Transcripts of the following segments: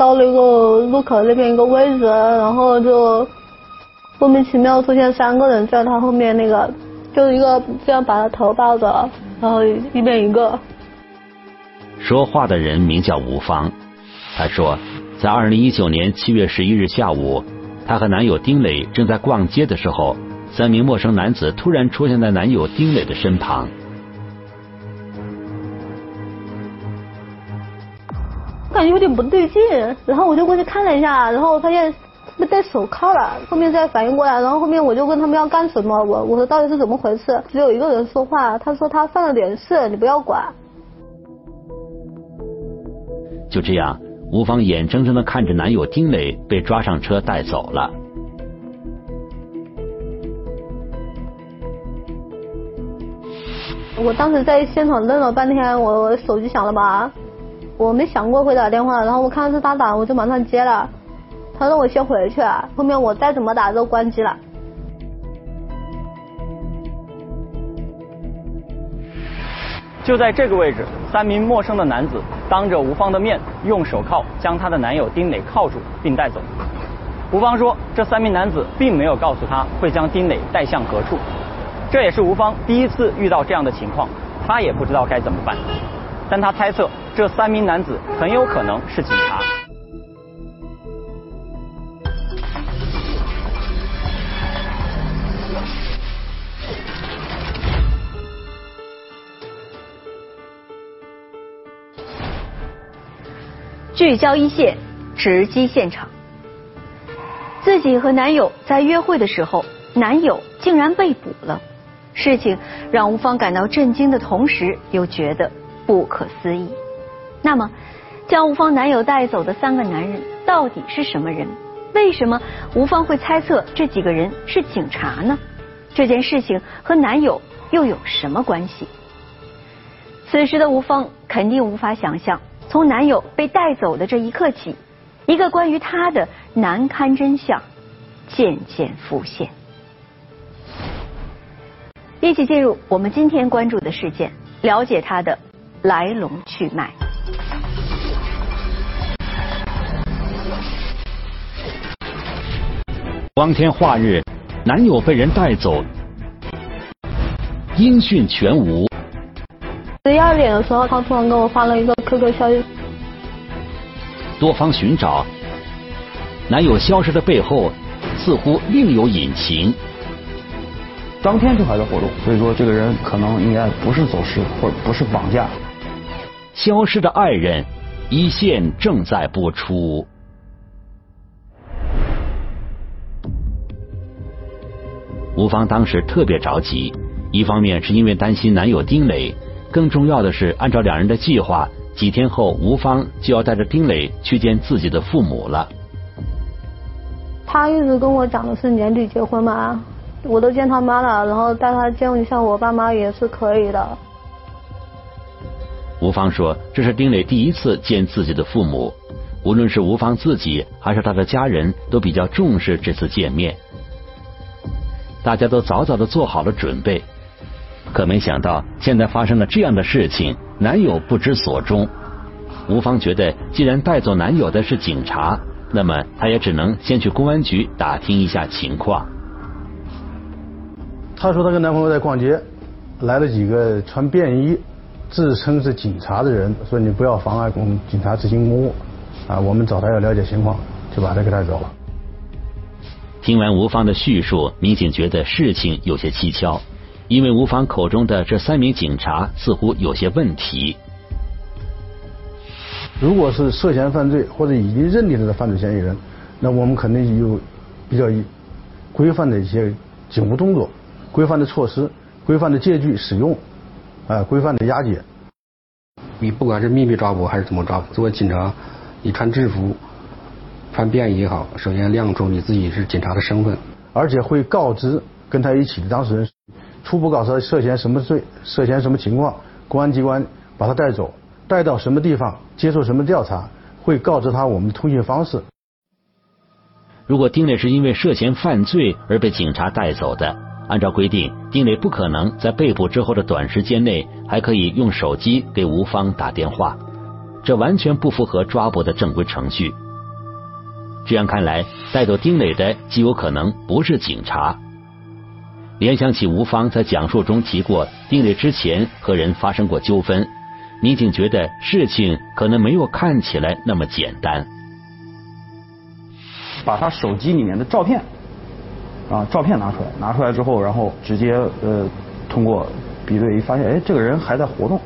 到了一个路口那边一个位置，然后就莫名其妙出现三个人在他后面，那个就一个这样把他头抱着，然后一边一个。说话的人名叫吴芳，他说，在二零一九年七月十一日下午，她和男友丁磊正在逛街的时候，三名陌生男子突然出现在男友丁磊的身旁。感觉有点不对劲，然后我就过去看了一下，然后我发现被戴手铐了。后面再反应过来，然后后面我就问他们要干什么，我我说到底是怎么回事？只有一个人说话，他说他犯了点事，你不要管。就这样，吴芳眼睁睁的看着男友丁磊被抓上车带走了。我当时在现场愣了半天，我我手机响了吧？我没想过会打电话，然后我看到是他打，我就马上接了。他让我先回去，后面我再怎么打都关机了。就在这个位置，三名陌生的男子当着吴芳的面用手铐将她的男友丁磊铐住并带走。吴芳说，这三名男子并没有告诉她会将丁磊带向何处，这也是吴芳第一次遇到这样的情况，她也不知道该怎么办。但她猜测，这三名男子很有可能是警察。聚焦一线，直击现场。自己和男友在约会的时候，男友竟然被捕了。事情让吴芳感到震惊的同时，又觉得。不可思议。那么，将吴芳男友带走的三个男人到底是什么人？为什么吴芳会猜测这几个人是警察呢？这件事情和男友又有什么关系？此时的吴芳肯定无法想象，从男友被带走的这一刻起，一个关于他的难堪真相渐渐浮现。一起进入我们今天关注的事件，了解他的。来龙去脉。光天化日，男友被人带走，音讯全无。十一二点的时候，他突然给我发了一个 QQ 消息。多方寻找，男友消失的背后似乎另有隐情。当天就还在活动，所以说这个人可能应该不是走失，或者不是绑架。消失的爱人，一线正在播出。吴芳当时特别着急，一方面是因为担心男友丁磊，更重要的是，按照两人的计划，几天后吴芳就要带着丁磊去见自己的父母了。他一直跟我讲的是年底结婚嘛，我都见他妈了，然后带他见一下我爸妈也是可以的。吴芳说：“这是丁磊第一次见自己的父母，无论是吴芳自己还是他的家人，都比较重视这次见面。大家都早早的做好了准备，可没想到现在发生了这样的事情，男友不知所终。吴芳觉得，既然带走男友的是警察，那么她也只能先去公安局打听一下情况。”她说：“她跟男朋友在逛街，来了几个穿便衣。”自称是警察的人说：“你不要妨碍公警察执行公务啊！我们找他要了解情况，就把他给带走了。”听完吴芳的叙述，民警觉得事情有些蹊跷，因为吴芳口中的这三名警察似乎有些问题。如果是涉嫌犯罪或者已经认定的犯罪嫌疑人，那我们肯定有比较规范的一些警务动作、规范的措施、规范的借据使用。啊，规范的押解。你不管是秘密抓捕还是怎么抓捕，作为警察，你穿制服、穿便衣也好，首先亮出你自己是警察的身份，而且会告知跟他一起的当事人，初步告诉他涉嫌什么罪、涉嫌什么情况，公安机关把他带走，带到什么地方接受什么调查，会告知他我们的通讯方式。如果丁磊是因为涉嫌犯罪而被警察带走的。按照规定，丁磊不可能在被捕之后的短时间内还可以用手机给吴芳打电话，这完全不符合抓捕的正规程序。这样看来，带走丁磊的极有可能不是警察。联想起吴芳在讲述中提过丁磊之前和人发生过纠纷，民警觉得事情可能没有看起来那么简单。把他手机里面的照片啊照片拿出来，拿出来之后，然后直接呃通过比对一，发现哎这个人还在活动。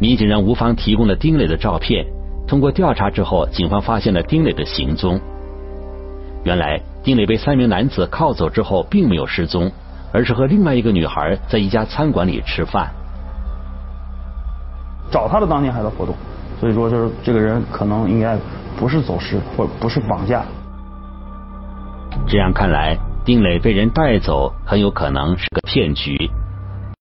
民警让吴芳提供了丁磊的照片，通过调查之后，警方发现了丁磊的行踪。原来。丁磊被三名男子铐走之后，并没有失踪，而是和另外一个女孩在一家餐馆里吃饭。找他的当天还在活动，所以说就是这个人可能应该不是走失，或不是绑架。这样看来，丁磊被人带走很有可能是个骗局。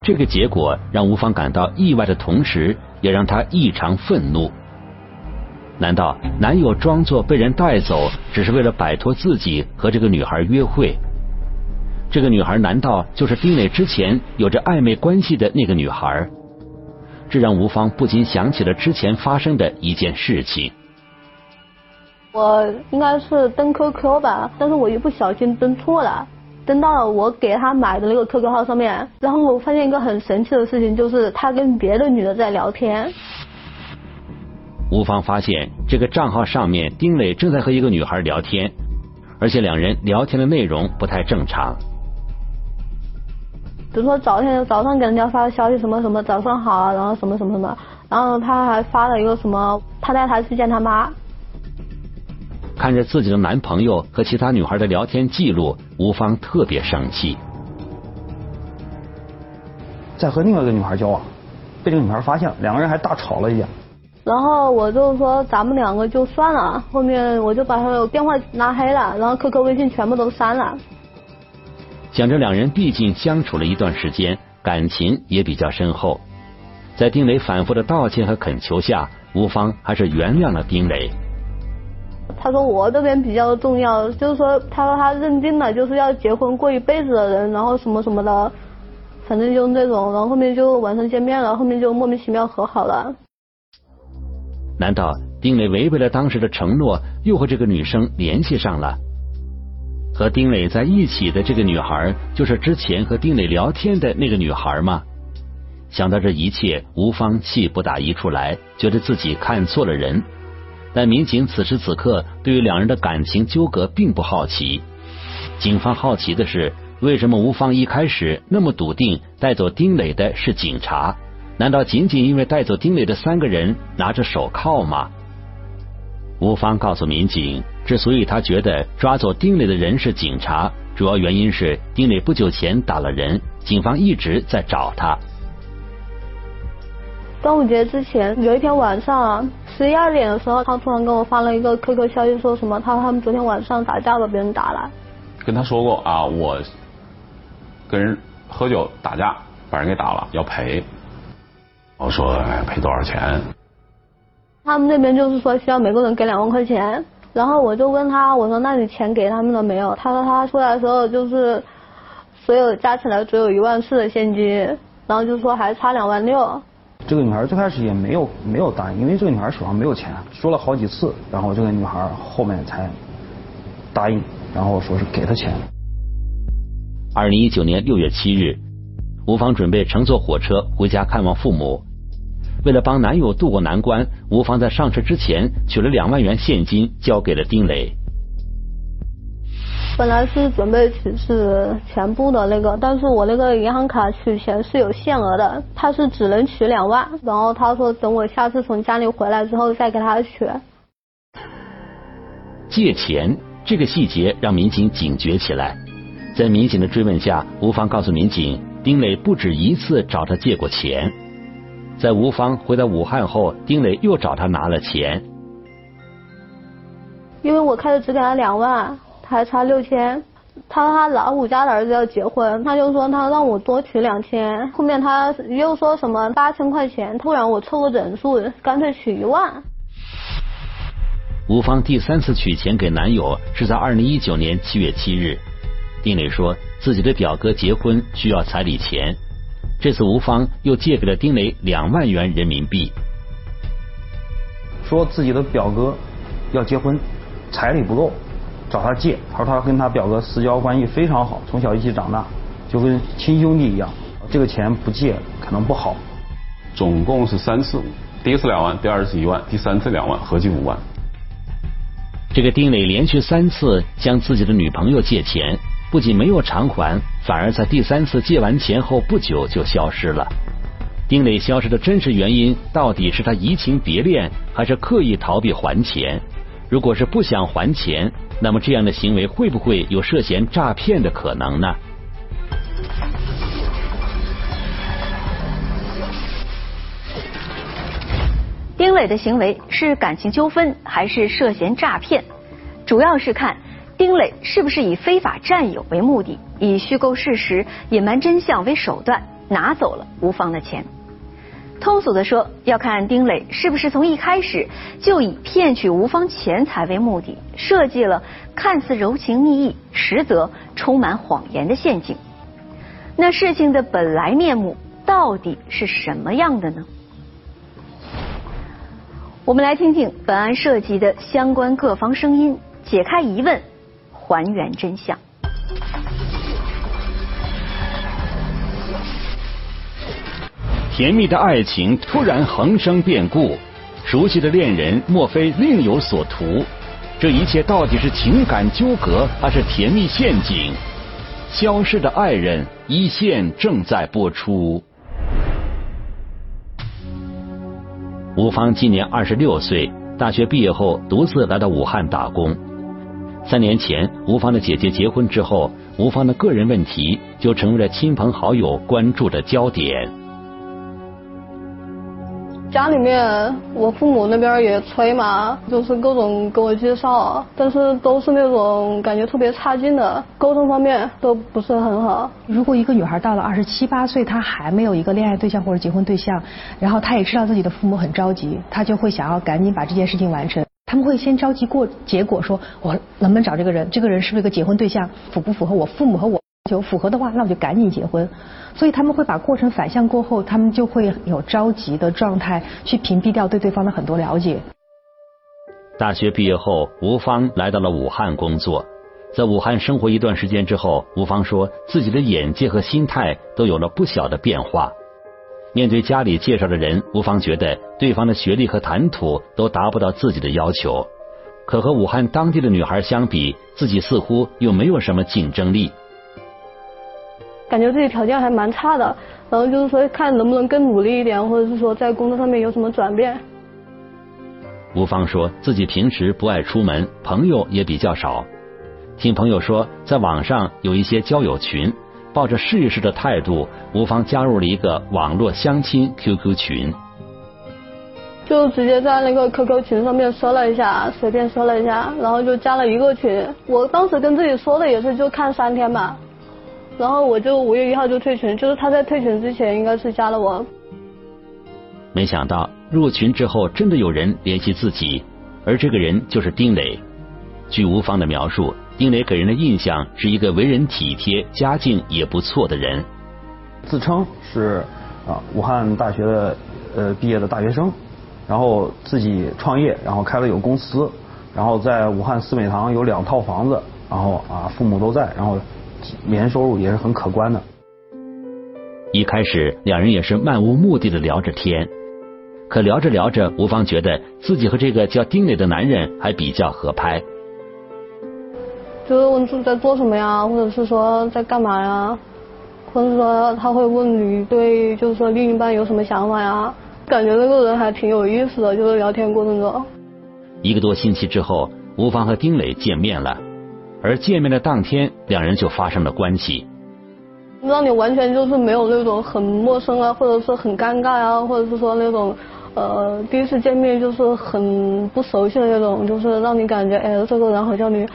这个结果让吴芳感到意外的同时，也让他异常愤怒。难道男友装作被人带走，只是为了摆脱自己和这个女孩约会？这个女孩难道就是丁磊之前有着暧昧关系的那个女孩？这让吴芳不禁想起了之前发生的一件事情。我应该是登 QQ 吧，但是我一不小心登错了，登到了我给他买的那个 QQ 号上面，然后我发现一个很神奇的事情，就是他跟别的女的在聊天。吴芳发现这个账号上面，丁磊正在和一个女孩聊天，而且两人聊天的内容不太正常。比如说早天早上给人家发的消息什么什么早上好啊，然后什么什么什么，然后他还发了一个什么他带他去见他妈。看着自己的男朋友和其他女孩的聊天记录，吴芳特别生气。在和另外一个女孩交往，被这个女孩发现了，两个人还大吵了一架。然后我就说咱们两个就算了，后面我就把他的电话拉黑了，然后 QQ、微信全部都删了。想着两人毕竟相处了一段时间，感情也比较深厚，在丁磊反复的道歉和恳求下，吴芳还是原谅了丁磊。他说我这边比较重要，就是说他说他认定了就是要结婚过一辈子的人，然后什么什么的，反正就那种，然后后面就晚上见面了，后面就莫名其妙和好了。难道丁磊违背了当时的承诺，又和这个女生联系上了？和丁磊在一起的这个女孩，就是之前和丁磊聊天的那个女孩吗？想到这一切，吴芳气不打一处来，觉得自己看错了人。但民警此时此刻对于两人的感情纠葛并不好奇，警方好奇的是，为什么吴芳一开始那么笃定带走丁磊的是警察？难道仅仅因为带走丁磊的三个人拿着手铐吗？吴芳告诉民警，之所以他觉得抓走丁磊的人是警察，主要原因是丁磊不久前打了人，警方一直在找他。端午节之前有一天晚上十一二点的时候，他突然跟我发了一个 QQ 消息，说什么他他们昨天晚上打架了，被人打了。跟他说过啊，我跟人喝酒打架，把人给打了，要赔。我说赔多少钱？他们那边就是说需要每个人给两万块钱，然后我就问他，我说那你钱给他们了没有？他说他出来的时候就是所有加起来只有一万四的现金，然后就说还差两万六。这个女孩最开始也没有没有答应，因为这个女孩手上没有钱，说了好几次，然后这个女孩后面才答应，然后说是给他钱。二零一九年六月七日，吴芳准备乘坐火车回家看望父母。为了帮男友渡过难关，吴芳在上车之前取了两万元现金交给了丁磊。本来是准备取是全部的那个，但是我那个银行卡取钱是有限额的，他是只能取两万，然后他说等我下次从家里回来之后再给他取。借钱这个细节让民警警觉起来，在民警的追问下，吴芳告诉民警，丁磊不止一次找他借过钱。在吴芳回到武汉后，丁磊又找他拿了钱。因为我开始只给他两万，他还差六千。他说他老五家的儿子要结婚，他就说他让我多取两千。后面他又说什么八千块钱，突然我凑个整数，干脆取一万。吴芳第三次取钱给男友是在二零一九年七月七日。丁磊说自己的表哥结婚需要彩礼钱。这次吴芳又借给了丁磊两万元人民币，说自己的表哥要结婚，彩礼不够，找他借。他说他跟他表哥私交关系非常好，从小一起长大，就跟亲兄弟一样。这个钱不借可能不好。总共是三次，第一次两万，第二次一万，第三次两万，合计五万。这个丁磊连续三次向自己的女朋友借钱，不仅没有偿还，反而在第三次借完钱后不久就消失了。丁磊消失的真实原因，到底是他移情别恋，还是刻意逃避还钱？如果是不想还钱，那么这样的行为会不会有涉嫌诈骗的可能呢？丁磊的行为是感情纠纷还是涉嫌诈骗，主要是看丁磊是不是以非法占有为目的，以虚构事实、隐瞒真相为手段拿走了吴芳的钱。通俗的说，要看丁磊是不是从一开始就以骗取吴芳钱财为目的，设计了看似柔情蜜意，实则充满谎言的陷阱。那事情的本来面目到底是什么样的呢？我们来听听本案涉及的相关各方声音，解开疑问，还原真相。甜蜜的爱情突然横生变故，熟悉的恋人莫非另有所图？这一切到底是情感纠葛，还是甜蜜陷阱？消失的爱人一线正在播出。吴芳今年二十六岁，大学毕业后独自来到武汉打工。三年前，吴芳的姐姐结婚之后，吴芳的个人问题就成为了亲朋好友关注的焦点。家里面，我父母那边也催嘛，就是各种给我介绍，但是都是那种感觉特别差劲的，沟通方面都不是很好。如果一个女孩到了二十七八岁，她还没有一个恋爱对象或者结婚对象，然后她也知道自己的父母很着急，她就会想要赶紧把这件事情完成。他们会先着急过结果，说我能不能找这个人，这个人是不是一个结婚对象，符不符合我父母和我。就符合的话，那我就赶紧结婚。所以他们会把过程反向过后，他们就会有着急的状态，去屏蔽掉对对方的很多了解。大学毕业后，吴芳来到了武汉工作。在武汉生活一段时间之后，吴芳说自己的眼界和心态都有了不小的变化。面对家里介绍的人，吴芳觉得对方的学历和谈吐都达不到自己的要求。可和武汉当地的女孩相比，自己似乎又没有什么竞争力。感觉自己条件还蛮差的，然后就是说看能不能更努力一点，或者是说在工作上面有什么转变。吴芳说自己平时不爱出门，朋友也比较少。听朋友说，在网上有一些交友群，抱着试一试的态度，吴芳加入了一个网络相亲 QQ 群。就直接在那个 QQ 群上面搜了一下，随便搜了一下，然后就加了一个群。我当时跟自己说的也是就看三天吧。然后我就五月一号就退群，就是他在退群之前应该是加了我。没想到入群之后，真的有人联系自己，而这个人就是丁磊。据吴芳的描述，丁磊给人的印象是一个为人体贴、家境也不错的人。自称是啊武汉大学的呃毕业的大学生，然后自己创业，然后开了有公司，然后在武汉四美堂有两套房子，然后啊父母都在，然后。年收入也是很可观的。一开始，两人也是漫无目的的聊着天，可聊着聊着，吴芳觉得自己和这个叫丁磊的男人还比较合拍。就是问自己在做什么呀，或者是说在干嘛呀，或者是说他会问你对，就是说另一半有什么想法呀？感觉那个人还挺有意思的，就是聊天过程中。一个多星期之后，吴芳和丁磊见面了。而见面的当天，两人就发生了关系。让你完全就是没有那种很陌生啊，或者是很尴尬啊，或者是说那种呃第一次见面就是很不熟悉的那种，就是让你感觉哎这个人好像你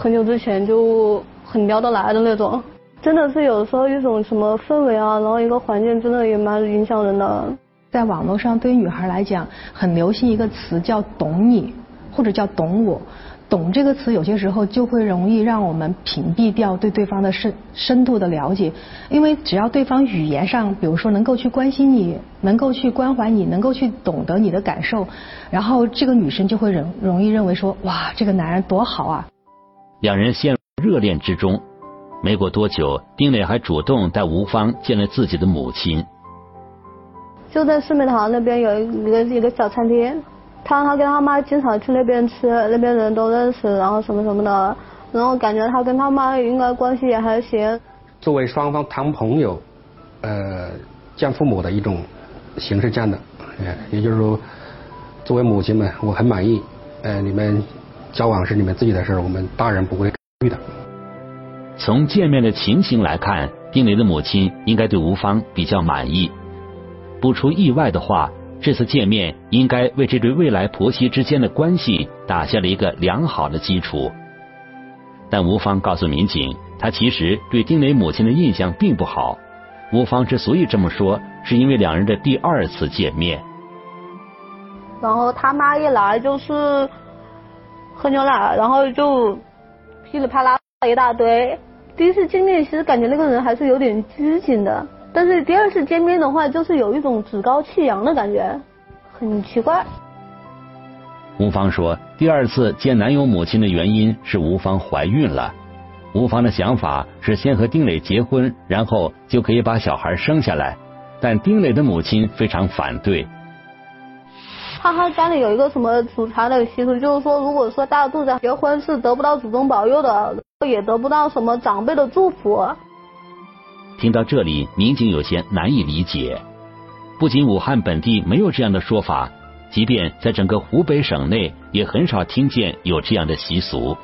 很久之前就很聊得来的那种。真的是有时候一种什么氛围啊，然后一个环境真的也蛮影响人的。在网络上，对于女孩来讲，很流行一个词叫“懂你”或者叫“懂我”。懂这个词有些时候就会容易让我们屏蔽掉对对方的深深度的了解，因为只要对方语言上，比如说能够去关心你，能够去关怀你，能够去懂得你的感受，然后这个女生就会容容易认为说，哇，这个男人多好啊。两人陷入热恋之中，没过多久，丁磊还主动带吴芳见了自己的母亲。就在四美堂那边有一个一个小餐厅。他他跟他妈经常去那边吃，那边人都认识，然后什么什么的，然后感觉他跟他妈应该关系也还行。作为双方谈朋友，呃，见父母的一种形式见的，也就是说，作为母亲们，我很满意，呃，你们交往是你们自己的事儿我们大人不会干预的。从见面的情形来看，丁磊的母亲应该对吴芳比较满意，不出意外的话。这次见面应该为这对未来婆媳之间的关系打下了一个良好的基础。但吴芳告诉民警，她其实对丁磊母亲的印象并不好。吴芳之所以这么说，是因为两人的第二次见面。然后他妈一来就是喝牛奶，然后就噼里啪啦一大堆。第一次见面，其实感觉那个人还是有点拘谨的。但是第二次见面的话，就是有一种趾高气扬的感觉，很奇怪。吴芳说，第二次见男友母亲的原因是吴芳怀孕了。吴芳的想法是先和丁磊结婚，然后就可以把小孩生下来。但丁磊的母亲非常反对。他他家里有一个什么祖传的习俗，就是说，如果说大肚子结婚是得不到祖宗保佑的，也得不到什么长辈的祝福。听到这里，民警有些难以理解。不仅武汉本地没有这样的说法，即便在整个湖北省内，也很少听见有这样的习俗。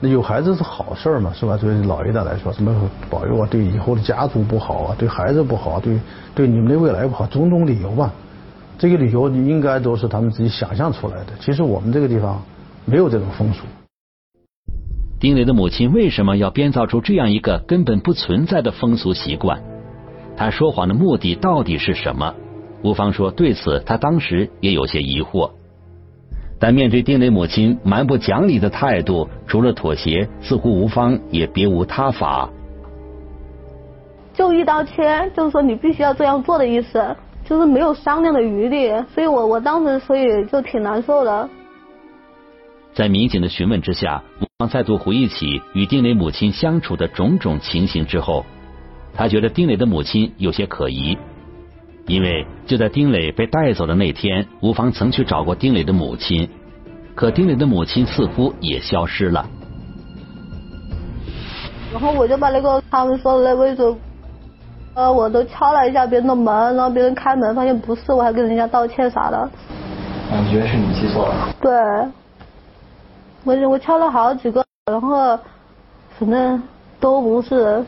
那有孩子是好事嘛，是吧？对老一代来说，什么保佑啊，对以后的家族不好啊，对孩子不好，对对你们的未来不好，种种理由吧。这个理由应该都是他们自己想象出来的。其实我们这个地方没有这种风俗。丁磊的母亲为什么要编造出这样一个根本不存在的风俗习惯？他说谎的目的到底是什么？吴芳说，对此他当时也有些疑惑。但面对丁磊母亲蛮不讲理的态度，除了妥协，似乎吴芳也别无他法。就一刀切，就是说你必须要这样做的意思，就是没有商量的余地。所以我我当时所以就挺难受的。在民警的询问之下，吴芳再度回忆起与丁磊母亲相处的种种情形之后，他觉得丁磊的母亲有些可疑，因为就在丁磊被带走的那天，吴芳曾去找过丁磊的母亲，可丁磊的母亲似乎也消失了。然后我就把那个他们说的那位置，呃，我都敲了一下别人的门，然后别人开门发现不是，我还跟人家道歉啥的。啊，你觉得是你记错了？对。我我敲了好几个，然后反正都不是。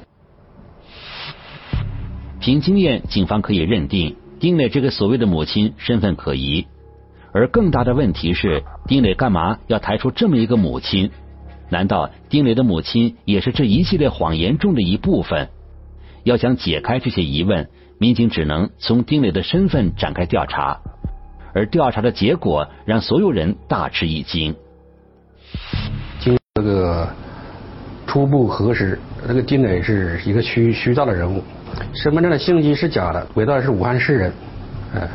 凭经验，警方可以认定丁磊这个所谓的母亲身份可疑。而更大的问题是，丁磊干嘛要抬出这么一个母亲？难道丁磊的母亲也是这一系列谎言中的一部分？要想解开这些疑问，民警只能从丁磊的身份展开调查。而调查的结果让所有人大吃一惊。经这个初步核实，这个丁磊是一个虚虚造的人物，身份证的信息是假的，伪造的是武汉市人，哎，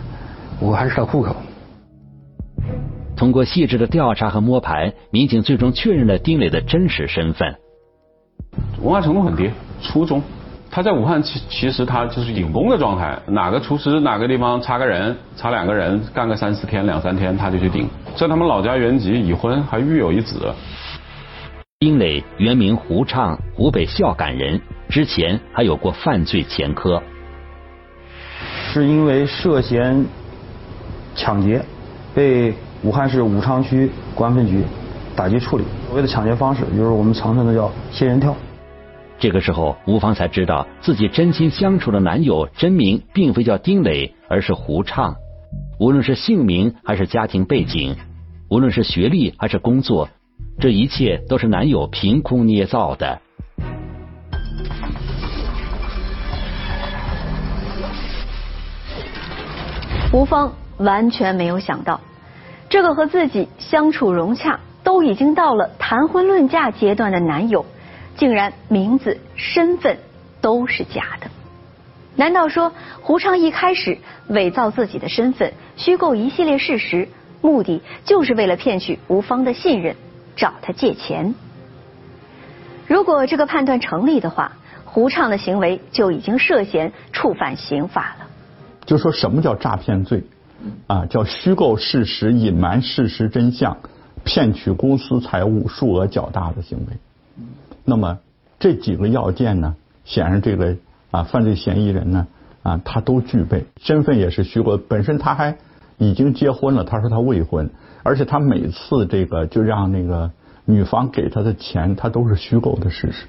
武汉市的户口。通过细致的调查和摸排，民警最终确认了丁磊的真实身份。文化程度很低，初中。他在武汉其其实他就是顶工的状态，哪个厨师哪个地方差个人，差两个人，干个三四天两三天他就去顶。在他们老家原籍，已婚，还育有一子。丁磊原名胡畅，湖北孝感人，之前还有过犯罪前科。是因为涉嫌抢劫，被武汉市武昌区公安分局打击处理。所谓的抢劫方式，就是我们常称的叫仙人跳。这个时候，吴芳才知道自己真心相处的男友真名并非叫丁磊，而是胡畅。无论是姓名还是家庭背景，无论是学历还是工作，这一切都是男友凭空捏造的。吴芳完全没有想到，这个和自己相处融洽，都已经到了谈婚论嫁阶段的男友，竟然名字、身份都是假的。难道说胡畅一开始伪造自己的身份，虚构一系列事实，目的就是为了骗取吴芳的信任，找他借钱？如果这个判断成立的话，胡畅的行为就已经涉嫌触犯刑法了。就说什么叫诈骗罪？啊，叫虚构事实、隐瞒事实真相、骗取公司财物数额较大的行为。那么这几个要件呢，显然这个啊犯罪嫌疑人呢啊他都具备，身份也是虚构，本身他还已经结婚了，他说他未婚，而且他每次这个就让那个女方给他的钱，他都是虚构的事实。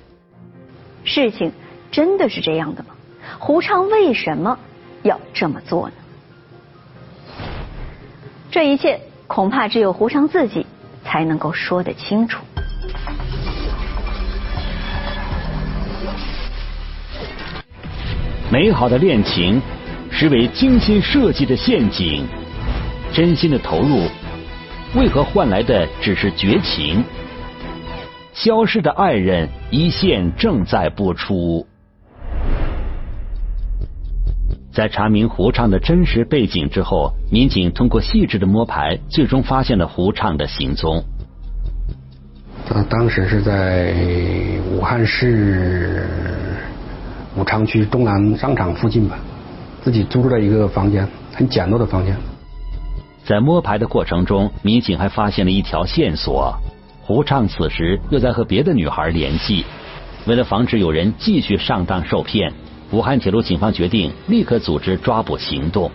事情真的是这样的吗？胡畅为什么要这么做呢？这一切恐怕只有胡畅自己才能够说得清楚。美好的恋情实为精心设计的陷阱，真心的投入为何换来的只是绝情？消失的爱人一线正在播出。在查明胡畅的真实背景之后，民警通过细致的摸排，最终发现了胡畅的行踪。他当时是在武汉市武昌区中南商场附近吧，自己租住了一个房间，很简陋的房间。在摸排的过程中，民警还发现了一条线索：胡畅此时又在和别的女孩联系。为了防止有人继续上当受骗。武汉铁路警方决定立刻组织抓捕行动。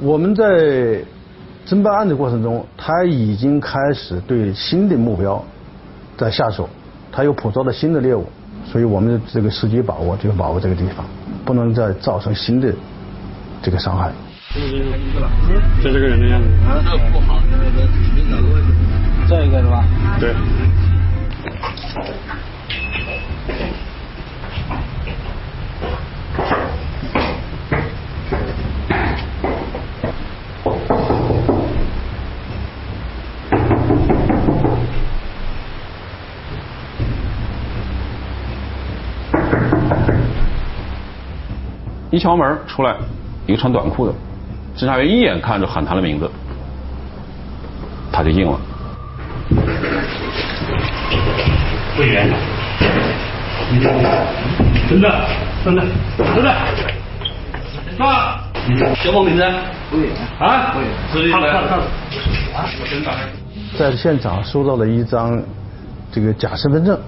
我们在侦办案的过程中，他已经开始对新的目标在下手，他又捕捉了新的猎物，所以我们这个时机把握就要把握这个地方，不能再造成新的这个伤害。就这个人的样子。这不好，这一个是吧？对。敲门出来，一个穿短裤的侦查员一眼看就喊他的名字，他就应了。会员，真的，真的，真的，啊，叫什么名字？会员啊，会员，看了看了看了，啊，我真打在现场收到了一张这个假身份证，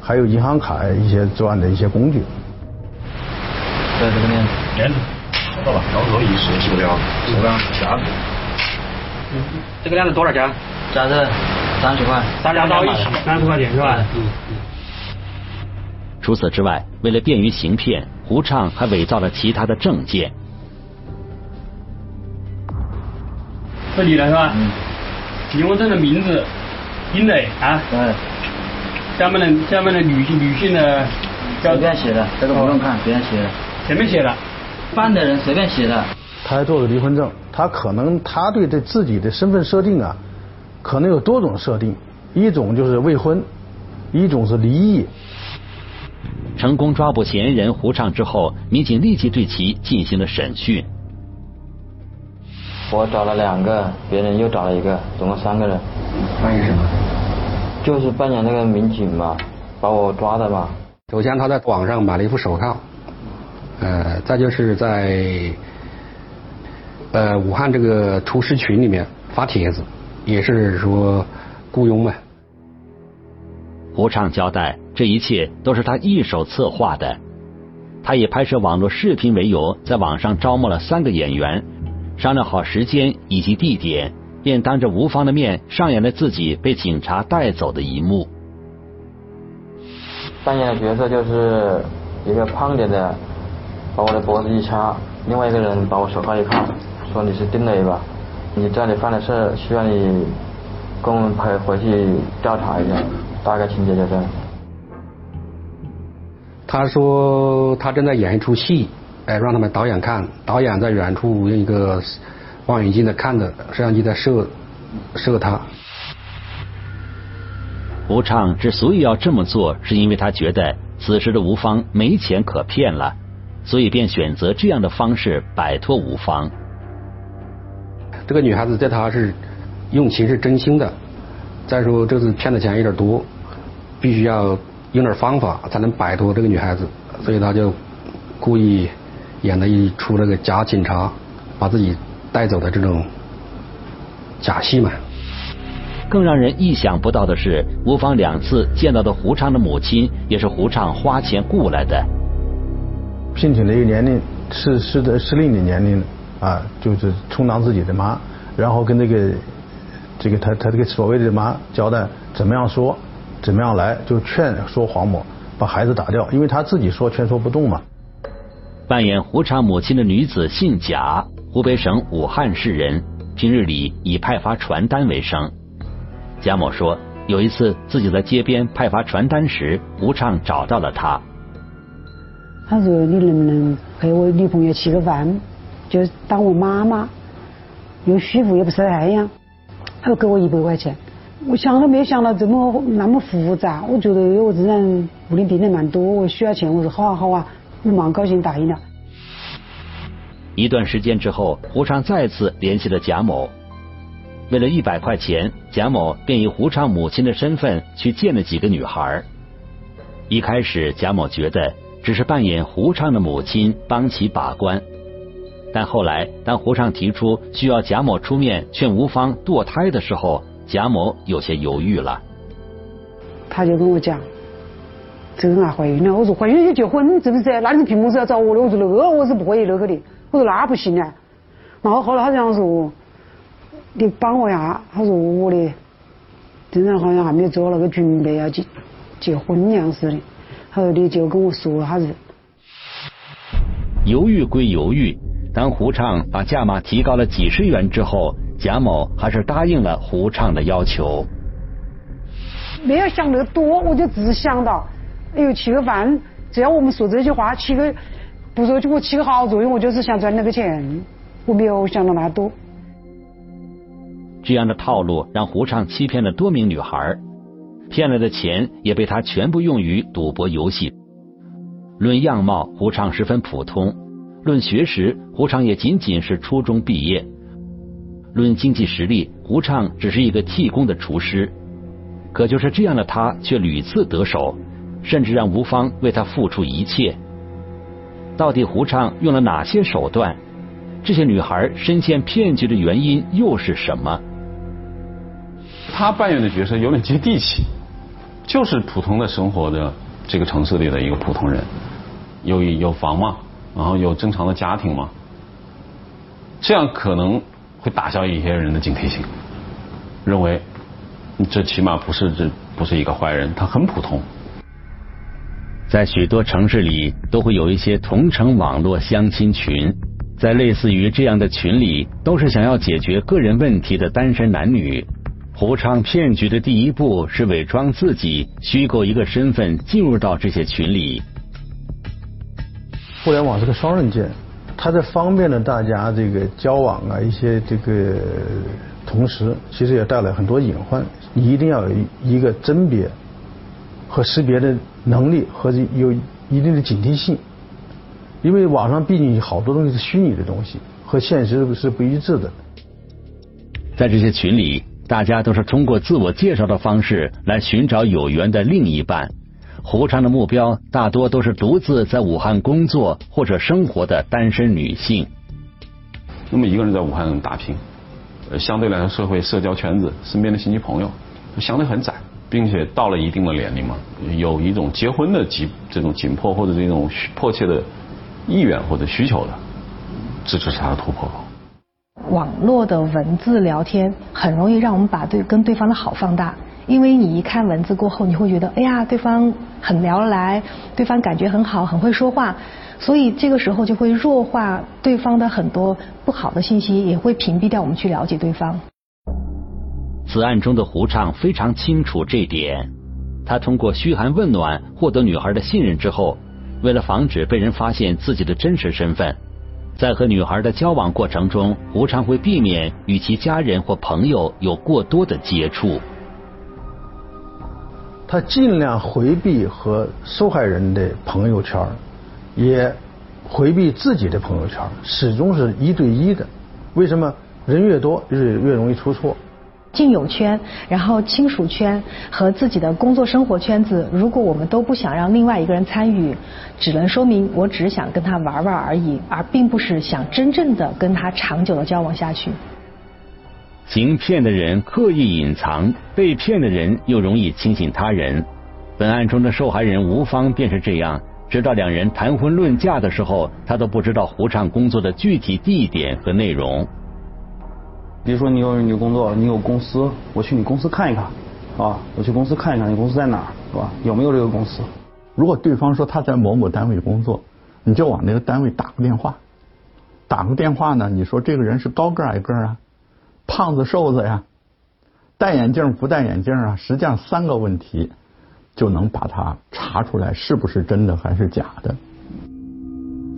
还有银行卡一些作案的一些工具。在这个链子，链子，找到了，到时候一试手料，手量夹子。这个量子多少钱？夹子三十块，三两到一起，三十块钱是吧？嗯嗯。除此之外，为了便于行骗，胡畅还伪造了其他的证件。这你的是吧？嗯。结婚证的名字，丁磊啊。对。下面的下面的女性女性的。随便写的，这个不用看，别人写的。前面写的，办的人随便写的。他还做了离婚证，他可能他对这自己的身份设定啊，可能有多种设定，一种就是未婚，一种是离异。成功抓捕嫌疑人胡畅之后，民警立即对其进行了审讯。我找了两个，别人又找了一个，总共三个人。扮演什么？就是扮演那个民警嘛，把我抓的嘛。首先他在网上买了一副手铐。呃，再就是在呃武汉这个厨师群里面发帖子，也是说雇佣嘛。胡畅交代，这一切都是他一手策划的。他以拍摄网络视频为由，在网上招募了三个演员，商量好时间以及地点，便当着吴芳的面上演了自己被警察带走的一幕。扮演的角色就是一个胖点的。把我的脖子一掐，另外一个人把我手铐一铐，说你是丁磊吧？你这里犯了事需要你跟我们陪回去调查一下，大概情节就这样。他说他正在演一出戏，哎，让他们导演看，导演在远处用一个望远镜在看着，摄像机在摄摄他。吴畅之所以要这么做，是因为他觉得此时的吴芳没钱可骗了，所以便选择这样的方式摆脱吴芳。这个女孩子对他是用情是真心的，再说这次骗的钱有点多，必须要用点方法才能摆脱这个女孩子，所以他就故意演了一出那个假警察把自己带走的这种假戏嘛。更让人意想不到的是，吴芳两次见到的胡畅的母亲，也是胡畅花钱雇来的。聘请的一个年龄是是的适龄的年龄啊，就是充当自己的妈，然后跟这个这个他他这个所谓的妈交代怎么样说，怎么样来，就劝说黄某把孩子打掉，因为他自己说劝说不动嘛。扮演胡畅母亲的女子姓贾，湖北省武汉市人，平日里以派发传单为生。贾某说，有一次自己在街边派发传单时，胡畅找到了他。他说：“你能不能陪我女朋友吃个饭？就当我妈妈，又舒服又不晒太阳。”他说：“给我一百块钱。”我想都没有想到这么那么复杂。我觉得我这人屋里病人蛮多，我需要钱。我说：“好啊好啊。”我蛮高兴答应了。一段时间之后，胡畅再次联系了贾某。为了一百块钱，贾某便以胡畅母亲的身份去见了几个女孩。一开始，贾某觉得只是扮演胡畅的母亲帮其把关，但后来当胡畅提出需要贾某出面劝吴芳堕胎的时候，贾某有些犹豫了。他就跟我讲：“这个娃怀孕了。”我说：“怀孕就结婚，是不是？那你凭么子要找我呢？”我说：“那个我是不会那个的。”我说：“那不行啊。”然后后来他这样说。你帮我呀？他说我的，正常好像还没做那个准备要结结婚样似的。他说你就跟我说下子。犹豫归犹豫，当胡畅把价码提高了几十元之后，贾某还是答应了胡畅的要求。没有想那么多，我就只想到，哎呦吃个饭，只要我们说这句话，起个不说就我起个好作用，我就是想赚那个钱，我没有想到那么多。这样的套路让胡畅欺骗了多名女孩，骗来的钱也被他全部用于赌博游戏。论样貌，胡畅十分普通；论学识，胡畅也仅仅是初中毕业；论经济实力，胡畅只是一个替工的厨师。可就是这样的他，却屡次得手，甚至让吴芳为他付出一切。到底胡畅用了哪些手段？这些女孩深陷骗局的原因又是什么？他扮演的角色有点接地气，就是普通的生活的这个城市里的一个普通人，有有房嘛，然后有正常的家庭嘛，这样可能会打消一些人的警惕性，认为这起码不是这不是一个坏人，他很普通。在许多城市里，都会有一些同城网络相亲群，在类似于这样的群里，都是想要解决个人问题的单身男女。胡昌骗局的第一步是伪装自己，虚构一个身份进入到这些群里。互联网是个双刃剑，它在方便了大家这个交往啊一些这个，同时其实也带来很多隐患。你一定要有一个甄别和识别的能力和有一定的警惕性，因为网上毕竟好多东西是虚拟的东西，和现实是不一致的。在这些群里。大家都是通过自我介绍的方式来寻找有缘的另一半。胡昌的目标大多都是独自在武汉工作或者生活的单身女性。那么一个人在武汉打拼，呃相对来说社会社交圈子、身边的亲戚朋友相对很窄，并且到了一定的年龄嘛，有一种结婚的急这种紧迫或者这种迫切的意愿或者需求的，这就是他的突破口。网络的文字聊天很容易让我们把对跟对方的好放大，因为你一看文字过后，你会觉得哎呀，对方很聊得来，对方感觉很好，很会说话，所以这个时候就会弱化对方的很多不好的信息，也会屏蔽掉我们去了解对方。此案中的胡畅非常清楚这点，他通过嘘寒问暖获得女孩的信任之后，为了防止被人发现自己的真实身份。在和女孩的交往过程中，无常会避免与其家人或朋友有过多的接触。他尽量回避和受害人的朋友圈，也回避自己的朋友圈，始终是一对一的。为什么人越多越越容易出错？亲友圈，然后亲属圈和自己的工作生活圈子，如果我们都不想让另外一个人参与，只能说明我只想跟他玩玩而已，而并不是想真正的跟他长久的交往下去。行骗的人刻意隐藏，被骗的人又容易轻信他人。本案中的受害人吴芳便是这样，直到两人谈婚论嫁的时候，他都不知道胡畅工作的具体地点和内容。比如说你有你工作，你有公司，我去你公司看一看，啊，我去公司看一看你公司在哪儿，是吧？有没有这个公司？如果对方说他在某某单位工作，你就往那个单位打个电话，打个电话呢，你说这个人是高个矮个啊？胖子瘦子呀，戴眼镜不戴眼镜啊？实际上三个问题就能把他查出来是不是真的还是假的。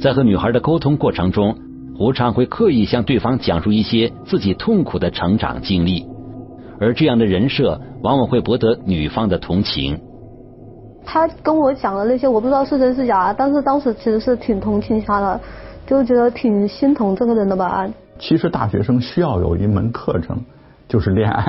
在和女孩的沟通过程中，胡畅会刻意向对方讲述一些自己痛苦的成长经历，而这样的人设往往会博得女方的同情。他跟我讲的那些，我不知道是真是假，但是当时其实是挺同情他的，就觉得挺心疼这个人的吧。其实大学生需要有一门课程，就是恋爱。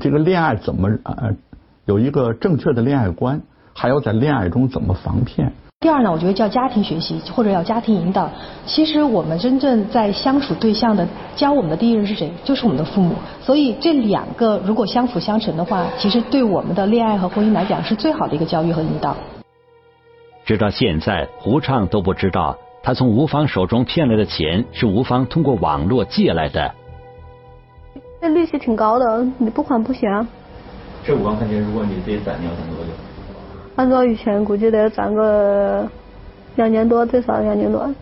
这个恋爱怎么呃有一个正确的恋爱观，还要在恋爱中怎么防骗。第二呢，我觉得叫家庭学习或者叫家庭引导。其实我们真正在相处对象的教我们的第一人是谁？就是我们的父母。所以这两个如果相辅相成的话，其实对我们的恋爱和婚姻来讲是最好的一个教育和引导。直到现在，胡畅都不知道。他从吴芳手中骗来的钱是吴芳通过网络借来的，这利息挺高的，你不还不行。这五万块钱，如果你自己攒，你要攒多久？按照以前估计得攒个两年多，最少两年多。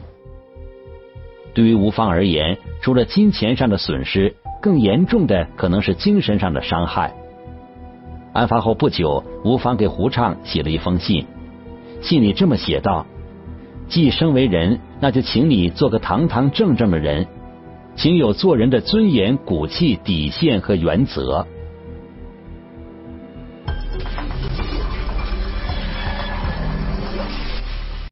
对于吴芳而言，除了金钱上的损失，更严重的可能是精神上的伤害。案发后不久，吴芳给胡畅写了一封信，信里这么写道。既生为人，那就请你做个堂堂正正的人，请有做人的尊严、骨气、底线和原则。